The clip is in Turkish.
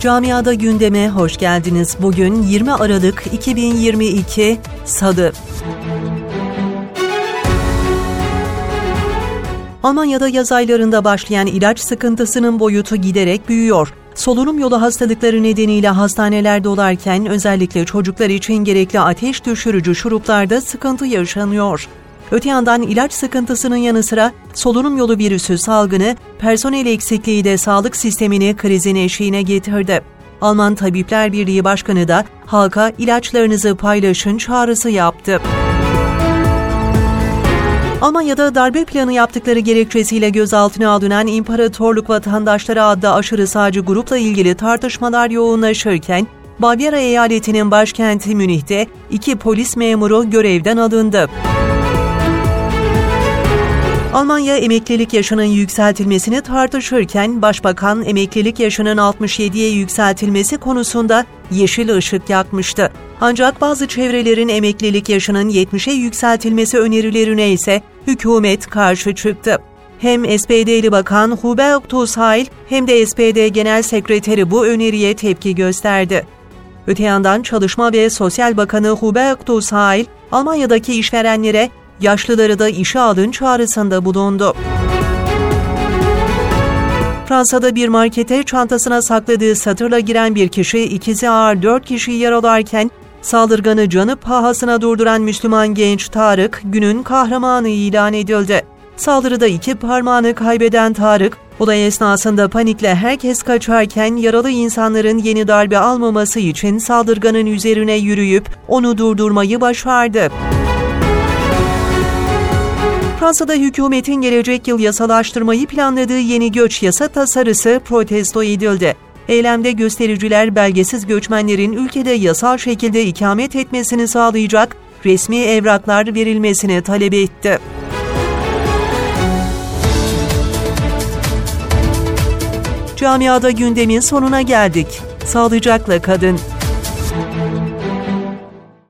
Camiada gündeme hoş geldiniz. Bugün 20 Aralık 2022 Salı. Almanya'da yaz aylarında başlayan ilaç sıkıntısının boyutu giderek büyüyor. Solunum yolu hastalıkları nedeniyle hastaneler dolarken özellikle çocuklar için gerekli ateş düşürücü şuruplarda sıkıntı yaşanıyor. Öte yandan ilaç sıkıntısının yanı sıra solunum yolu virüsü salgını, personel eksikliği de sağlık sistemini krizin eşiğine getirdi. Alman Tabipler Birliği Başkanı da halka ilaçlarınızı paylaşın çağrısı yaptı. Almanya'da darbe planı yaptıkları gerekçesiyle gözaltına alınan İmparatorluk Vatandaşları adlı aşırı sağcı grupla ilgili tartışmalar yoğunlaşırken, Bavyera eyaletinin başkenti Münih'te iki polis memuru görevden alındı. Almanya emeklilik yaşının yükseltilmesini tartışırken Başbakan emeklilik yaşının 67'ye yükseltilmesi konusunda yeşil ışık yakmıştı. Ancak bazı çevrelerin emeklilik yaşının 70'e yükseltilmesi önerilerine ise hükümet karşı çıktı. Hem SPD'li Bakan Hubert Tushayl hem de SPD Genel Sekreteri bu öneriye tepki gösterdi. Öte yandan Çalışma ve Sosyal Bakanı Hubert Tushayl, Almanya'daki işverenlere yaşlıları da işe alın çağrısında bulundu. Fransa'da bir markete çantasına sakladığı satırla giren bir kişi ikizi ağır dört kişiyi yaralarken saldırganı canı pahasına durduran Müslüman genç Tarık günün kahramanı ilan edildi. Saldırıda iki parmağını kaybeden Tarık, olay esnasında panikle herkes kaçarken yaralı insanların yeni darbe almaması için saldırganın üzerine yürüyüp onu durdurmayı başardı. Fransa'da hükümetin gelecek yıl yasalaştırmayı planladığı yeni göç yasa tasarısı protesto edildi. Eylemde göstericiler belgesiz göçmenlerin ülkede yasal şekilde ikamet etmesini sağlayacak resmi evraklar verilmesini talep etti. Camiada gündemin sonuna geldik. Sağlıcakla kadın.